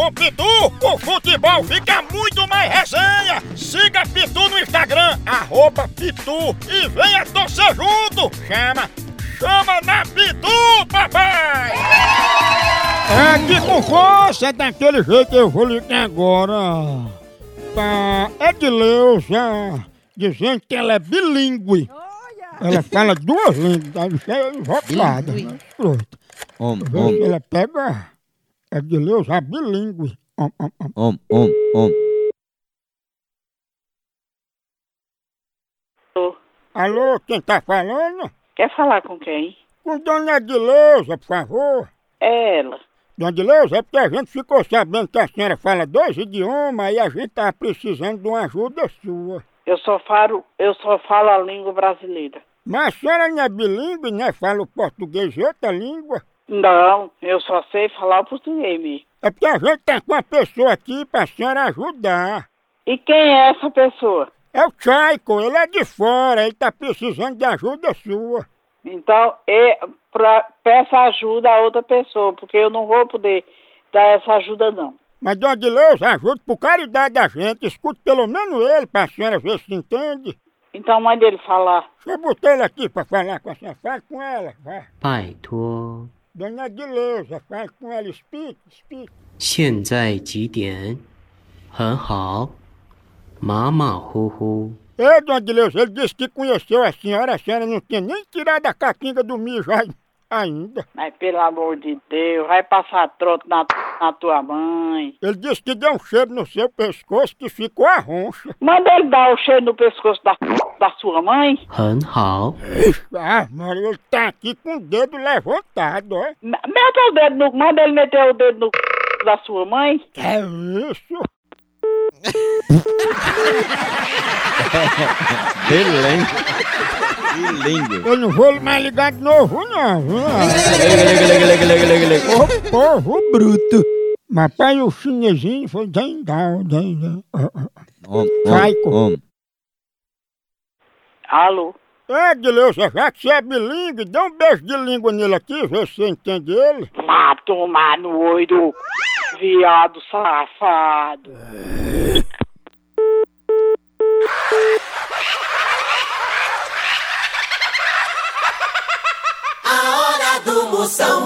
Com Pitu, o futebol fica muito mais resenha! Siga Pitu no Instagram, arroba Pitu e venha torcer junto! Chama, chama na Pitu, papai! É que com força, daquele jeito eu vou ligar agora pra Edileuza, dizendo que ela é bilíngue. Ela fala duas línguas, bicha é invocada. né? Om, se ela pega. É de Deus, a bilíngue. Om, om, om. om, om, om. Alô, Alô, quem tá falando? Quer falar com quem? Com Dona Edileuza, por favor. É ela. Dona Edileuza, é porque a gente ficou sabendo que a senhora fala dois idiomas e a gente tá precisando de uma ajuda sua. Eu só falo, eu só falo a língua brasileira. Mas a senhora não é bilíngue, né? Fala o português e outra língua. Não, eu só sei falar o português mesmo. É porque a gente tá com uma pessoa aqui pra senhora ajudar. E quem é essa pessoa? É o Chaico, ele é de fora, ele tá precisando de ajuda sua. Então, é pra, peça ajuda a outra pessoa, porque eu não vou poder dar essa ajuda não. Mas, Dona Deus, ajude por caridade da gente. Escute pelo menos ele pra senhora ver se entende. Então mande ele falar. Deixa eu botar ele aqui pra falar com a senhora. Fale com ela, vai. 拜托，Dona Dileuza, fale com ela. Speak, speak. 现在几点？很好，马马虎虎。 Ei, Dona Dileuza, ele disse que conheceu a senhora. A senhora não tinha nem tirado a caquinha do mijo ai- ainda. Mas pelo amor de Deus, vai passar troto na, na tua mãe. Ele disse que deu um cheiro no seu pescoço que ficou a roncha. Manda ele dar o cheiro no pescoço da, da sua mãe. 很好，Ah, Maria, ele tá aqui com o dedo levantado, ó. Me- Meta o dedo no. Manda ele meter o dedo no da sua mãe. Que é isso? Belém. Bilingue. Eu não vou mais ligar de novo, não. viu? Lega, lega, lega, lega, lega, lega. Ô povo bruto! Mas pai, o chinesinho foi dang down, dang down. Om, Chaico. om, om. Alô? É, Dileuza, já que você é bilíngue, dá um beijo de língua nele aqui, vê se você entende ele. Vá tomar no viado safado. Moção.